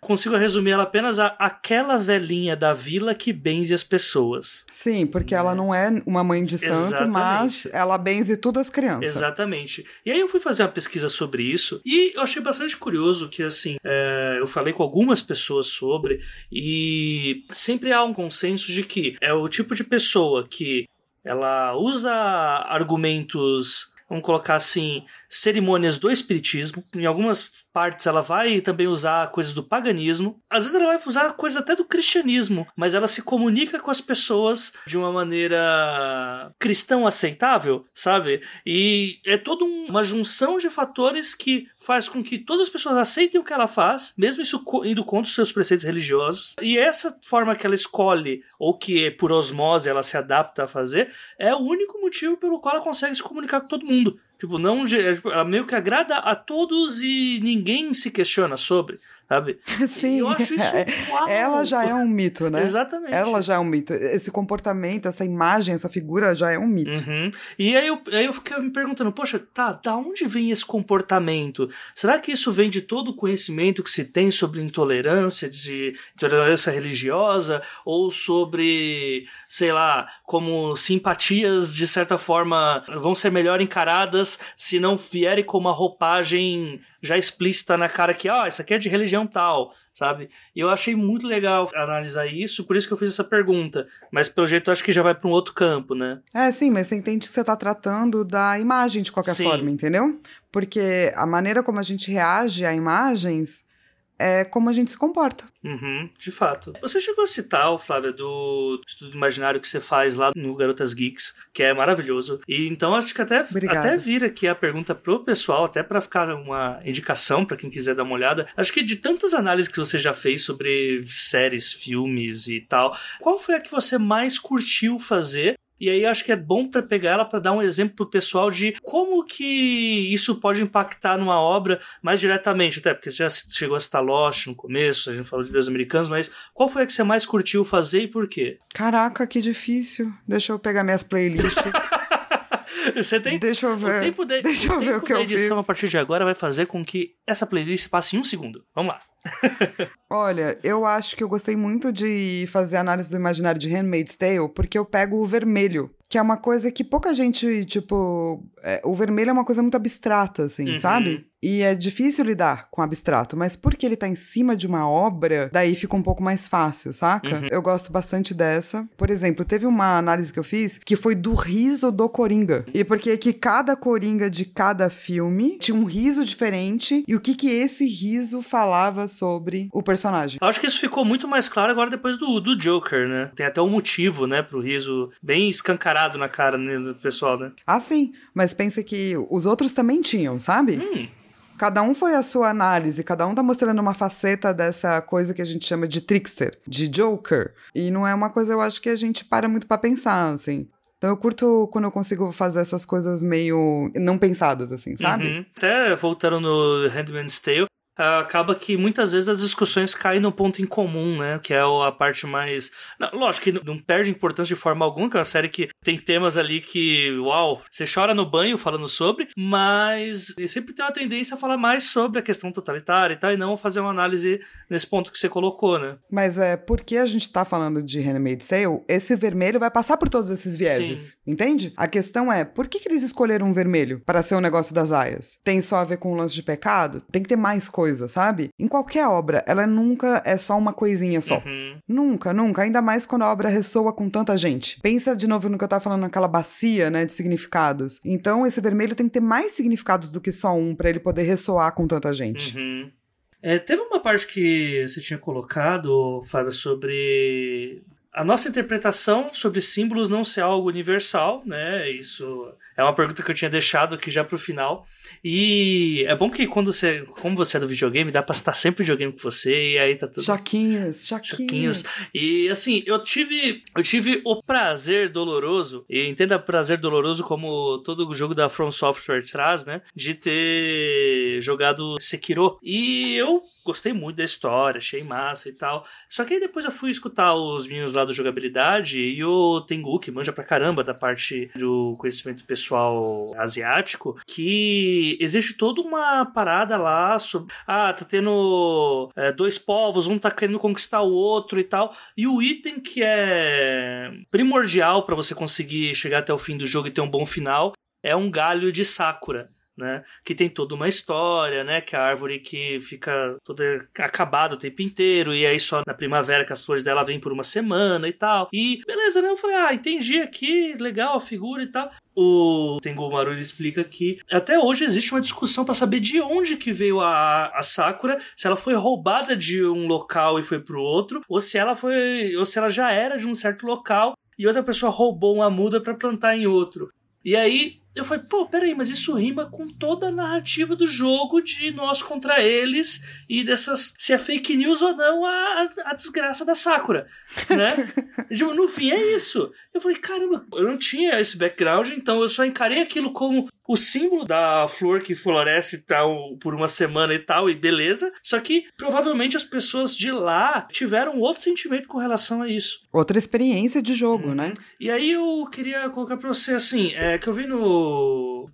consigo resumir ela apenas a aquela velhinha da vila que benze as pessoas. Sim, porque ela não é uma mãe de santo, Exatamente. mas ela benze todas as crianças. Exatamente. E aí eu fui fazer uma pesquisa sobre isso e eu achei bastante curioso que, assim, é, eu falei com algumas pessoas sobre e sempre há um consenso de que é o tipo de pessoa que ela usa argumentos vamos colocar assim, cerimônias do espiritismo. Em algumas partes ela vai também usar coisas do paganismo. Às vezes ela vai usar coisas até do cristianismo, mas ela se comunica com as pessoas de uma maneira cristão aceitável, sabe? E é toda um, uma junção de fatores que faz com que todas as pessoas aceitem o que ela faz, mesmo isso indo contra os seus preceitos religiosos. E essa forma que ela escolhe, ou que por osmose ela se adapta a fazer, é o único motivo pelo qual ela consegue se comunicar com todo mundo. Tipo, não, ela meio que agrada a todos e ninguém se questiona sobre sabe? Sim. Eu acho isso uau. Ela já é um mito, né? Exatamente. Ela já é um mito. Esse comportamento, essa imagem, essa figura já é um mito. Uhum. E aí eu, aí eu fiquei me perguntando, poxa, tá, da onde vem esse comportamento? Será que isso vem de todo o conhecimento que se tem sobre intolerância, de intolerância religiosa, ou sobre, sei lá, como simpatias de certa forma vão ser melhor encaradas se não vierem com uma roupagem já explícita na cara que, ó, oh, isso aqui é de religião tal, sabe? E eu achei muito legal analisar isso, por isso que eu fiz essa pergunta. Mas pelo jeito eu acho que já vai para um outro campo, né? É, sim, mas você entende que você tá tratando da imagem de qualquer sim. forma, entendeu? Porque a maneira como a gente reage a imagens é como a gente se comporta. Uhum, de fato. Você chegou a citar, Flávia, do estudo imaginário que você faz lá no Garotas Geeks, que é maravilhoso. E então acho que até, até vir aqui a pergunta pro pessoal, até para ficar uma indicação para quem quiser dar uma olhada. Acho que de tantas análises que você já fez sobre séries, filmes e tal, qual foi a que você mais curtiu fazer? E aí acho que é bom para pegar ela para dar um exemplo pro pessoal de como que isso pode impactar numa obra mais diretamente, até porque você já chegou a citar Lost no começo, a gente falou de Deus Americanos, mas qual foi a que você mais curtiu fazer e por quê? Caraca, que difícil. Deixa eu pegar minhas playlists. Você tem. Deixa eu ver. O tempo de, Deixa eu ver o que eu edição fiz. a partir de agora vai fazer com que essa playlist passe em um segundo. Vamos lá. Olha, eu acho que eu gostei muito de fazer análise do imaginário de Handmaid's Tale porque eu pego o vermelho que é uma coisa que pouca gente, tipo, é, o vermelho é uma coisa muito abstrata, assim, uhum. sabe? E é difícil lidar com abstrato, mas porque ele tá em cima de uma obra, daí fica um pouco mais fácil, saca? Uhum. Eu gosto bastante dessa. Por exemplo, teve uma análise que eu fiz que foi do riso do Coringa. E porque que cada Coringa de cada filme tinha um riso diferente e o que que esse riso falava sobre o personagem. Acho que isso ficou muito mais claro agora depois do, do Joker, né? Tem até um motivo, né, pro riso bem escancarado na cara né, do pessoal, né? Ah, sim. Mas pensa que os outros também tinham, sabe? Hum. Cada um foi a sua análise, cada um tá mostrando uma faceta dessa coisa que a gente chama de trickster, de joker. E não é uma coisa, eu acho, que a gente para muito para pensar, assim. Então eu curto quando eu consigo fazer essas coisas meio não pensadas, assim, sabe? Uhum. Até voltando no Handmaid's Tale, acaba que muitas vezes as discussões caem no ponto em comum, né? Que é a parte mais. Lógico que não perde importância de forma alguma, que é uma série que tem temas ali que, uau, você chora no banho falando sobre, mas sempre tem uma tendência a falar mais sobre a questão totalitária e tal, e não fazer uma análise nesse ponto que você colocou, né? Mas é porque a gente tá falando de Handmaid's Tale, esse vermelho vai passar por todos esses vieses, Sim. entende? A questão é, por que, que eles escolheram um vermelho para ser o um negócio das aias? Tem só a ver com o lance de pecado? Tem que ter mais coisa, sabe? Em qualquer obra, ela nunca é só uma coisinha só. Uhum. Nunca, nunca. Ainda mais quando a obra ressoa com tanta gente. Pensa de novo no que eu tava falando, naquela bacia, né, de significados. Então, esse vermelho tem que ter mais significados do que só um para ele poder ressoar com tanta gente. Uhum. É, teve uma parte que você tinha colocado, Flávia, sobre a nossa interpretação sobre símbolos não ser algo universal, né? Isso é uma pergunta que eu tinha deixado aqui já pro final. E é bom que quando você, como você é do videogame, dá pra estar sempre videogame com você e aí tá tudo. Choquinhos, choquinhos. choquinhos. E assim, eu tive, eu tive o prazer doloroso, e entenda prazer doloroso como todo jogo da From Software traz, né? De ter jogado Sekiro. E eu gostei muito da história, achei massa e tal. Só que aí depois eu fui escutar os meninos lá do jogabilidade e o Tengu, que manja pra caramba da parte do conhecimento pessoal asiático, que existe toda uma parada lá sobre. Ah, tá tendo é, dois povos, um tá querendo conquistar o outro e tal. E o item que é primordial para você conseguir chegar até o fim do jogo e ter um bom final é um galho de Sakura né? Que tem toda uma história, né? Que a árvore que fica toda acabada o tempo inteiro, e aí só na primavera que as flores dela vêm por uma semana e tal. E beleza, né? Eu falei, ah, entendi aqui, legal a figura e tal. O Tengu Maru ele explica que até hoje existe uma discussão para saber de onde que veio a, a Sakura, se ela foi roubada de um local e foi pro outro, ou se ela foi, ou se ela já era de um certo local e outra pessoa roubou uma muda para plantar em outro. E aí eu falei, pô, peraí, mas isso rima com toda a narrativa do jogo de nós contra eles e dessas. se é fake news ou não a, a desgraça da Sakura, né? tipo, no fim é isso. Eu falei, caramba, eu não tinha esse background, então eu só encarei aquilo como o símbolo da flor que floresce tal por uma semana e tal, e beleza. Só que provavelmente as pessoas de lá tiveram outro sentimento com relação a isso. Outra experiência de jogo, né? E aí eu queria colocar pra você assim, é que eu vi no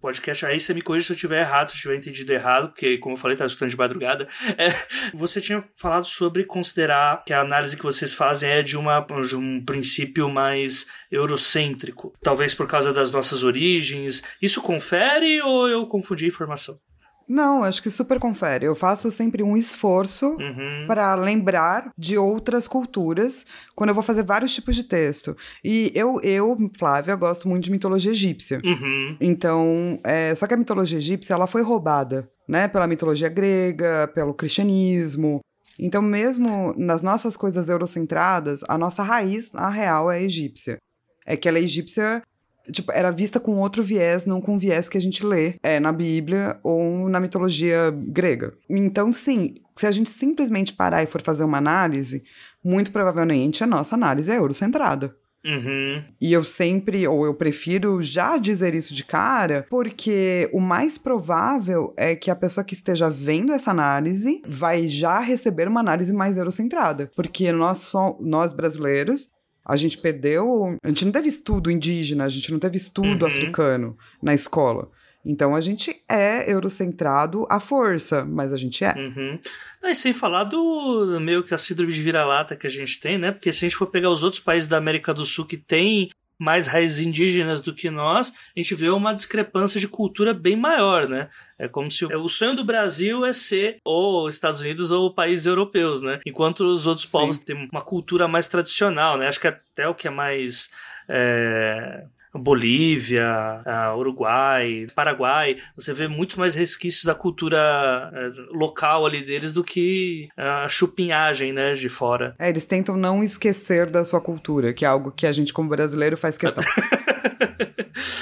podcast, aí você me corrija se eu tiver errado, se eu tiver entendido errado, porque como eu falei, tava escutando de madrugada. É, você tinha falado sobre considerar que a análise que vocês fazem é de, uma, de um princípio mais eurocêntrico. Talvez por causa das nossas origens. Isso confere ou eu confundi a informação? Não, acho que super confere. Eu faço sempre um esforço Uhum. para lembrar de outras culturas quando eu vou fazer vários tipos de texto. E eu, eu Flávia, gosto muito de mitologia egípcia. Uhum. Então, é, só que a mitologia egípcia ela foi roubada, né? Pela mitologia grega, pelo cristianismo. Então, mesmo nas nossas coisas eurocentradas, a nossa raiz, a real, é egípcia. É que ela é egípcia, tipo, era vista com outro viés, não com o viés que a gente lê é, na Bíblia ou na mitologia grega. Então, sim, se a gente simplesmente parar e for fazer uma análise, muito provavelmente a nossa análise é eurocentrada. Uhum. E eu sempre, ou eu prefiro já dizer isso de cara, porque o mais provável é que a pessoa que esteja vendo essa análise vai já receber uma análise mais eurocentrada. Porque nós, só, nós brasileiros, a gente perdeu. A gente não teve estudo indígena, a gente não teve estudo Uhum. africano na escola. Então a gente é eurocentrado à força, mas a gente é. Uhum. Ah, e sem falar do meio que a síndrome de vira-lata que a gente tem, né? Porque se a gente for pegar os outros países da América do Sul que têm mais raízes indígenas do que nós, a gente vê uma discrepância de cultura bem maior, né? É como se o o sonho do Brasil é ser ou Estados Unidos ou países europeus, né? Enquanto os outros Sim. povos têm uma cultura mais tradicional, né? Acho que até o que é mais é, Bolívia, Uruguai, Paraguai, você vê muito mais resquícios da cultura eh, local ali deles do que a chupinhagem, né, de fora. É, eles tentam não esquecer da sua cultura, que é algo que a gente, como brasileiro, faz questão.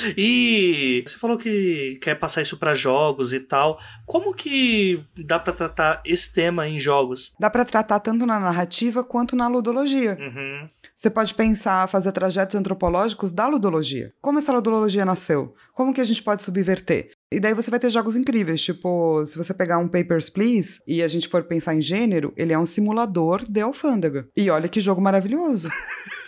e você falou que quer passar isso pra jogos e tal. Como que dá pra tratar esse tema em jogos? Dá pra tratar tanto na narrativa quanto na ludologia. Uhum. Você pode pensar, fazer trajetos antropológicos da ludologia. Como essa ludologia nasceu? Como que a gente pode subverter? E daí você vai ter jogos incríveis, tipo, se você pegar um Papers, Please e a gente for pensar em gênero, ele é um simulador de alfândega. E olha que jogo maravilhoso.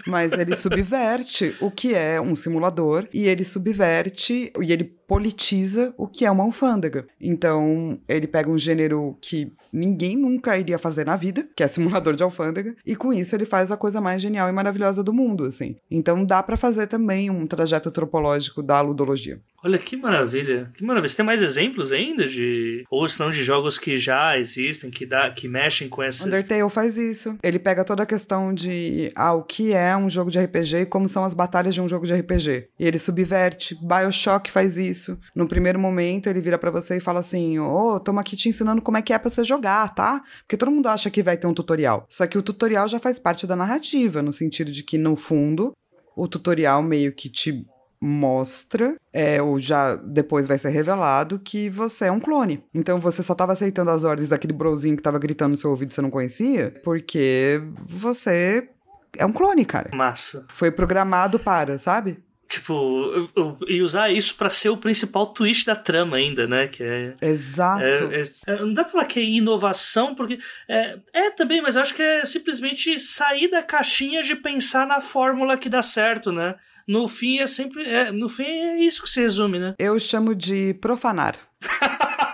Mas ele subverte o que é um simulador e ele subverte e ele politiza o que é uma alfândega. Então, ele pega um gênero que ninguém nunca iria fazer na vida, que é simulador de alfândega, e com isso ele faz a coisa mais genial e maravilhosa do mundo, assim. Então, dá pra fazer também um trajeto antropológico da ludologia. Olha que maravilha, que maravilha. Você tem mais exemplos ainda de ou se não de jogos que já existem, que dá, que mexem com essas Undertale faz isso. Ele pega toda a questão de ah, o que é um jogo de RPG e como são as batalhas de um jogo de RPG. E ele subverte. BioShock faz isso. No primeiro momento, ele vira pra você e fala assim: Ô, oh, tamo aqui te ensinando como é que é pra você jogar, tá? Porque todo mundo acha que vai ter um tutorial. Só que o tutorial já faz parte da narrativa, no sentido de que, no fundo, o tutorial meio que te mostra, é, ou já depois vai ser revelado, que você é um clone. Então você só tava aceitando as ordens daquele brozinho que tava gritando no seu ouvido e você não conhecia, porque você é um clone, cara. massa. Foi programado para, sabe? Tipo, e usar isso pra ser o principal twist da trama ainda, né? Que é. Exato. é- é- não dá pra falar que é inovação, porque. É, é também, mas acho que é simplesmente sair da caixinha de pensar na fórmula que dá certo, né? No fim é sempre. é, no fim é isso que se resume, né? Eu chamo de profanar.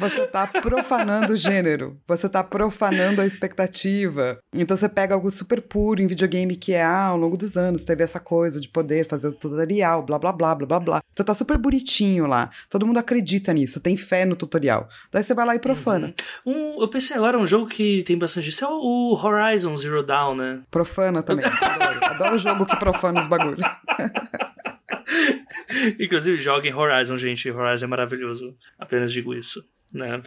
Você tá profanando o gênero. Você tá profanando a expectativa. Então você pega algo super puro em videogame que é, ah, ao longo dos anos teve essa coisa de poder fazer o tutorial, blá blá blá blá blá blá. Então tá super bonitinho lá. Todo mundo acredita nisso, tem fé no tutorial. Daí você vai lá e profana. Um, eu pensei agora, um jogo que tem bastante isso é o Horizon Zero Dawn, né? Profana também. Adoro. Adoro jogo que profana os bagulhos. Inclusive, joguem Horizon, gente. Horizon é maravilhoso. Apenas digo isso. Né?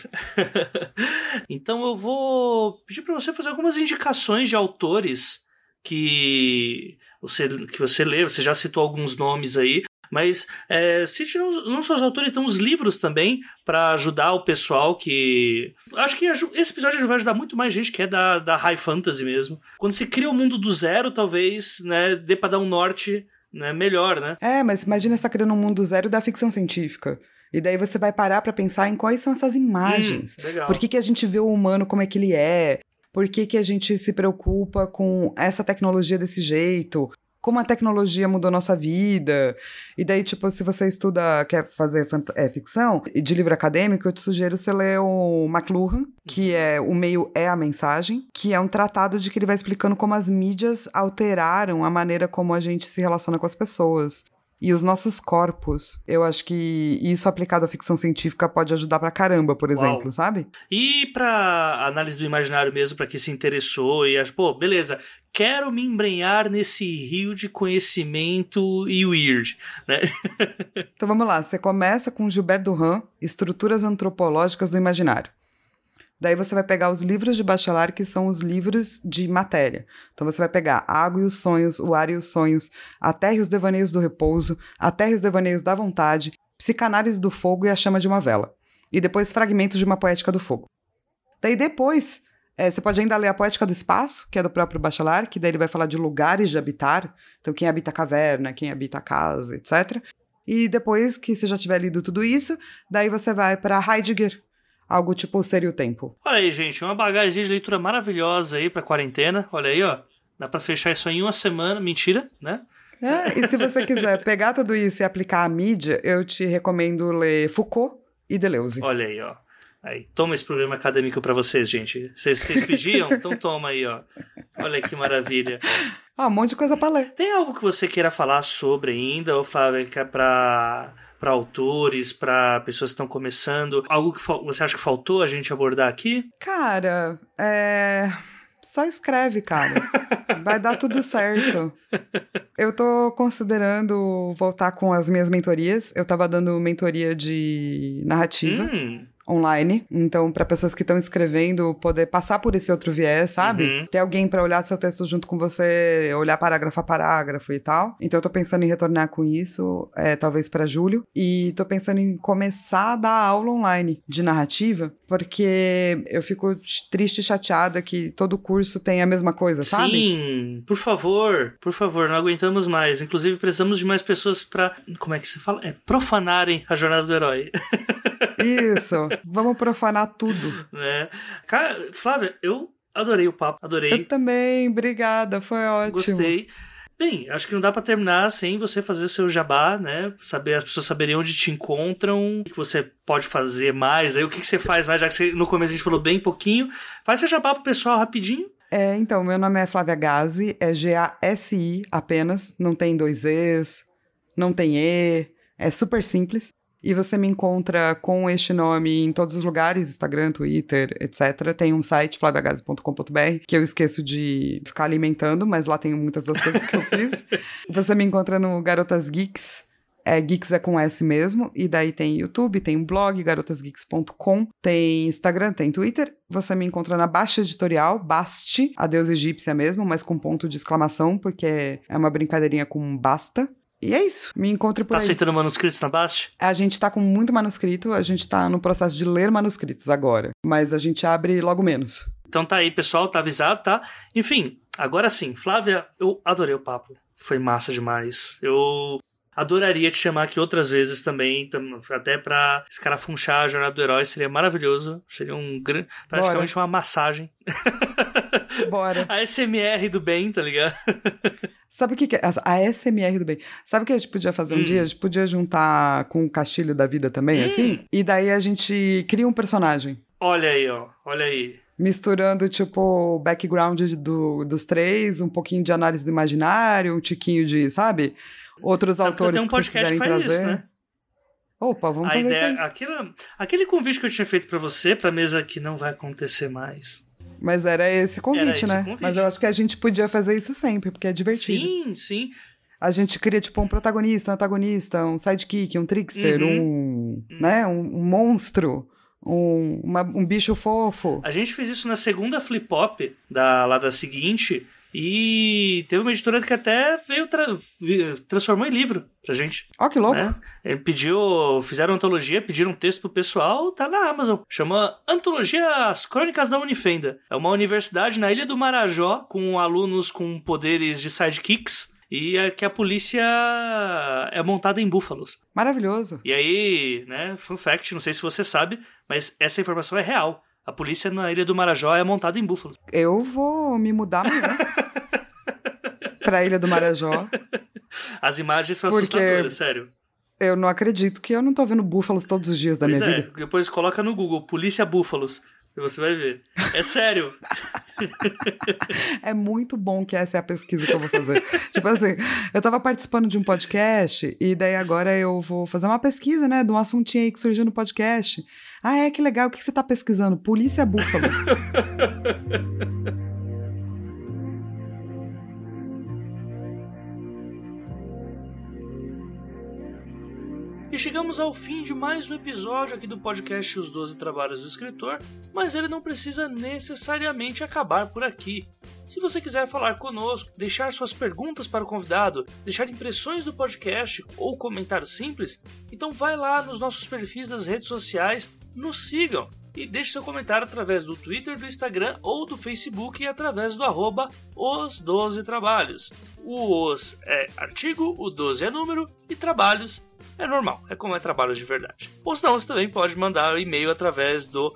então eu vou pedir para você fazer algumas indicações de autores que você, que você lê. Você já citou alguns nomes aí. Mas é, cite não, não só os autores, então os livros também, para ajudar o pessoal que. Acho que esse episódio vai ajudar muito mais gente que é da, da High Fantasy mesmo. Quando se cria o mundo do zero, talvez né, dê pra dar um norte né, melhor, né? É, mas imagina você tá criando um mundo zero da ficção científica. E daí você vai parar pra pensar em quais são essas imagens. Hum. Por que, que a gente vê o humano como é que ele é? Por que, que a gente se preocupa com essa tecnologia desse jeito? Como a tecnologia mudou nossa vida? E daí, tipo, se você estuda, quer fazer é, ficção, e de livro acadêmico, eu te sugiro você ler o McLuhan, que é O Meio é a Mensagem, que é um tratado de que ele vai explicando como as mídias alteraram a maneira como a gente se relaciona com as pessoas. E os nossos corpos. Eu acho que isso aplicado à ficção científica pode ajudar pra caramba, por exemplo, Uau. sabe? E pra análise do imaginário mesmo, pra quem se interessou e acha, pô, beleza, quero me embrenhar nesse rio de conhecimento e weird, né? Então vamos lá, você começa com Gilbert Durand, Estruturas Antropológicas do Imaginário. Daí você vai pegar os livros de bacharel, que são os livros de matéria. Então você vai pegar Água e os Sonhos, O Ar e os Sonhos, A Terra e os Devaneios do Repouso, A Terra e os Devaneios da Vontade, Psicanálise do Fogo e A Chama de uma Vela. E depois Fragmentos de uma Poética do Fogo. Daí depois, é, você pode ainda ler A Poética do Espaço, que é do próprio Bachelard, que daí ele vai falar de lugares de habitar. Então quem habita a caverna, quem habita a casa, etc. E depois que você já tiver lido tudo isso, daí você vai para Heidegger, algo tipo Seria o Tempo. Olha aí, gente, uma bagagem de leitura maravilhosa aí pra quarentena. Olha aí, ó. Dá pra fechar isso aí em uma semana. Mentira, né? É, e se você quiser pegar tudo isso e aplicar à mídia, eu te recomendo ler Foucault e Deleuze. Olha aí, ó. Aí, toma esse programa acadêmico pra vocês, gente. Vocês, vocês pediam? então toma aí, ó. Olha que maravilha. Ah, um monte de coisa pra ler. Tem algo que você queira falar sobre ainda, ou Flávia, que é pra, pra autores, pra pessoas que estão começando? Algo que você acha que faltou a gente abordar aqui? Cara, é. Só escreve, cara. Vai dar tudo certo. Eu tô considerando voltar com as minhas mentorias. Eu tava dando mentoria de narrativa. Hum, online. Então, para pessoas que estão escrevendo, poder passar por esse outro viés, sabe? Uhum. Ter alguém para olhar seu texto junto com você, olhar parágrafo a parágrafo e tal. Então, eu tô pensando em retornar com isso, é, talvez para julho. E tô pensando em começar a dar aula online de narrativa, porque eu fico triste e chateada que todo curso tem a mesma coisa, sabe? Sim, por favor, por favor, não aguentamos mais. Inclusive, precisamos de mais pessoas pra. Como é que se fala? É profanarem a jornada do herói. Isso. Vamos profanar tudo. né? Cara, Flávia, eu adorei o papo, adorei. Eu também, obrigada, foi ótimo. Gostei. Bem, acho que não dá pra terminar sem você fazer o seu jabá, né? Saber as pessoas saberem onde te encontram, o que você pode fazer mais, aí o que, que você faz mais, já que você, no começo a gente falou bem pouquinho. Faz seu jabá pro pessoal rapidinho. É, então, meu nome é Flávia Gazi, é G-A-S-I apenas, não tem dois E's, não tem E, é super simples. E você me encontra com este nome em todos os lugares, Instagram, Twitter, etc. Tem um site, flaviagazi.com.br, que eu esqueço de ficar alimentando, mas lá tem muitas das coisas que eu fiz. Você me encontra no Garotas Geeks, é, Geeks é com S mesmo, e daí tem YouTube, tem um blog, garotasgeeks.com, tem Instagram, tem Twitter. Você me encontra na Baixa Editorial, Basti, a deusa egípcia mesmo, mas com ponto de exclamação, porque é uma brincadeirinha com basta. E é isso. Me encontre por Tá aí. aceitando manuscritos na Bast? A gente tá com muito manuscrito, a gente tá no processo de ler manuscritos agora, mas a gente abre logo menos. Então tá aí, pessoal, tá avisado, tá? Enfim, agora sim, Flávia, eu adorei o papo. Foi massa demais. Eu adoraria te chamar aqui outras vezes também, tam- até pra escarafunchar a jornada do herói, seria maravilhoso. Seria um grande. praticamente uma massagem. Bora. A SMR do bem, tá ligado? Sabe o que, que é? A SMR do bem. Sabe o que a gente podia fazer um Hum. dia? A gente podia juntar com o castilho da vida também, Hum. assim? E daí a gente cria um personagem. Olha aí, ó. Olha aí. Misturando, tipo, o background do, dos três, um pouquinho de análise do imaginário, um tiquinho de, sabe? Outros Sabe que autores tenho um que que quiserem faz trazer. isso, né? Opa, vamos A fazer ideia, isso aí. aquele, aquele convite que eu tinha feito pra você, pra mesa que não vai acontecer mais. Mas era esse convite, Era esse né? convite. Mas eu acho que a gente podia fazer isso sempre, porque é divertido. Sim, sim. A gente cria, tipo, um protagonista, um antagonista, um sidekick, um trickster, Uhum. um, né, um, um monstro, um, uma- um bicho fofo. A gente fez isso na segunda flip pop da, lá da seguinte. E teve uma editora que até veio tra- transformou em livro pra gente. Ó, que louco. Né? Ele pediu, fizeram antologia, pediram um texto pro pessoal, tá na Amazon. Chama Antologia As Crônicas da Unifenda. É uma universidade na Ilha do Marajó, com alunos com poderes de sidekicks. E é que a polícia é montada em búfalos. Maravilhoso. E aí, né, fun fact, não sei se você sabe, mas essa informação é real. A polícia na Ilha do Marajó é montada em búfalos. Eu vou me mudar amanhã. pra Ilha do Marajó. As imagens são Porque- assustadoras, sério. Eu não acredito que eu não tô vendo búfalos todos os dias da Pois minha é, vida. depois coloca no Google, Polícia Búfalos. Você vai ver. É sério. é muito bom que essa é a pesquisa que eu vou fazer. tipo assim, eu tava participando de um podcast e daí agora eu vou fazer uma pesquisa, né, de um assuntinho aí que surgiu no podcast. Ah, é, que legal. O que você tá pesquisando? Polícia Búfalo. E chegamos ao fim de mais um episódio aqui do podcast Os Doze Trabalhos do Escritor, mas ele não precisa necessariamente acabar por aqui. Se você quiser falar conosco, deixar suas perguntas para o convidado, deixar impressões do podcast ou comentário simples, então vai lá nos nossos perfis das redes sociais, nos sigam e deixe seu comentário através do Twitter, do Instagram ou do Facebook e através do arroba os 12 trabalhos. O os é artigo, o 12 é número e trabalhos é normal, é como é trabalho de verdade. Ou senão você também pode mandar um e-mail através do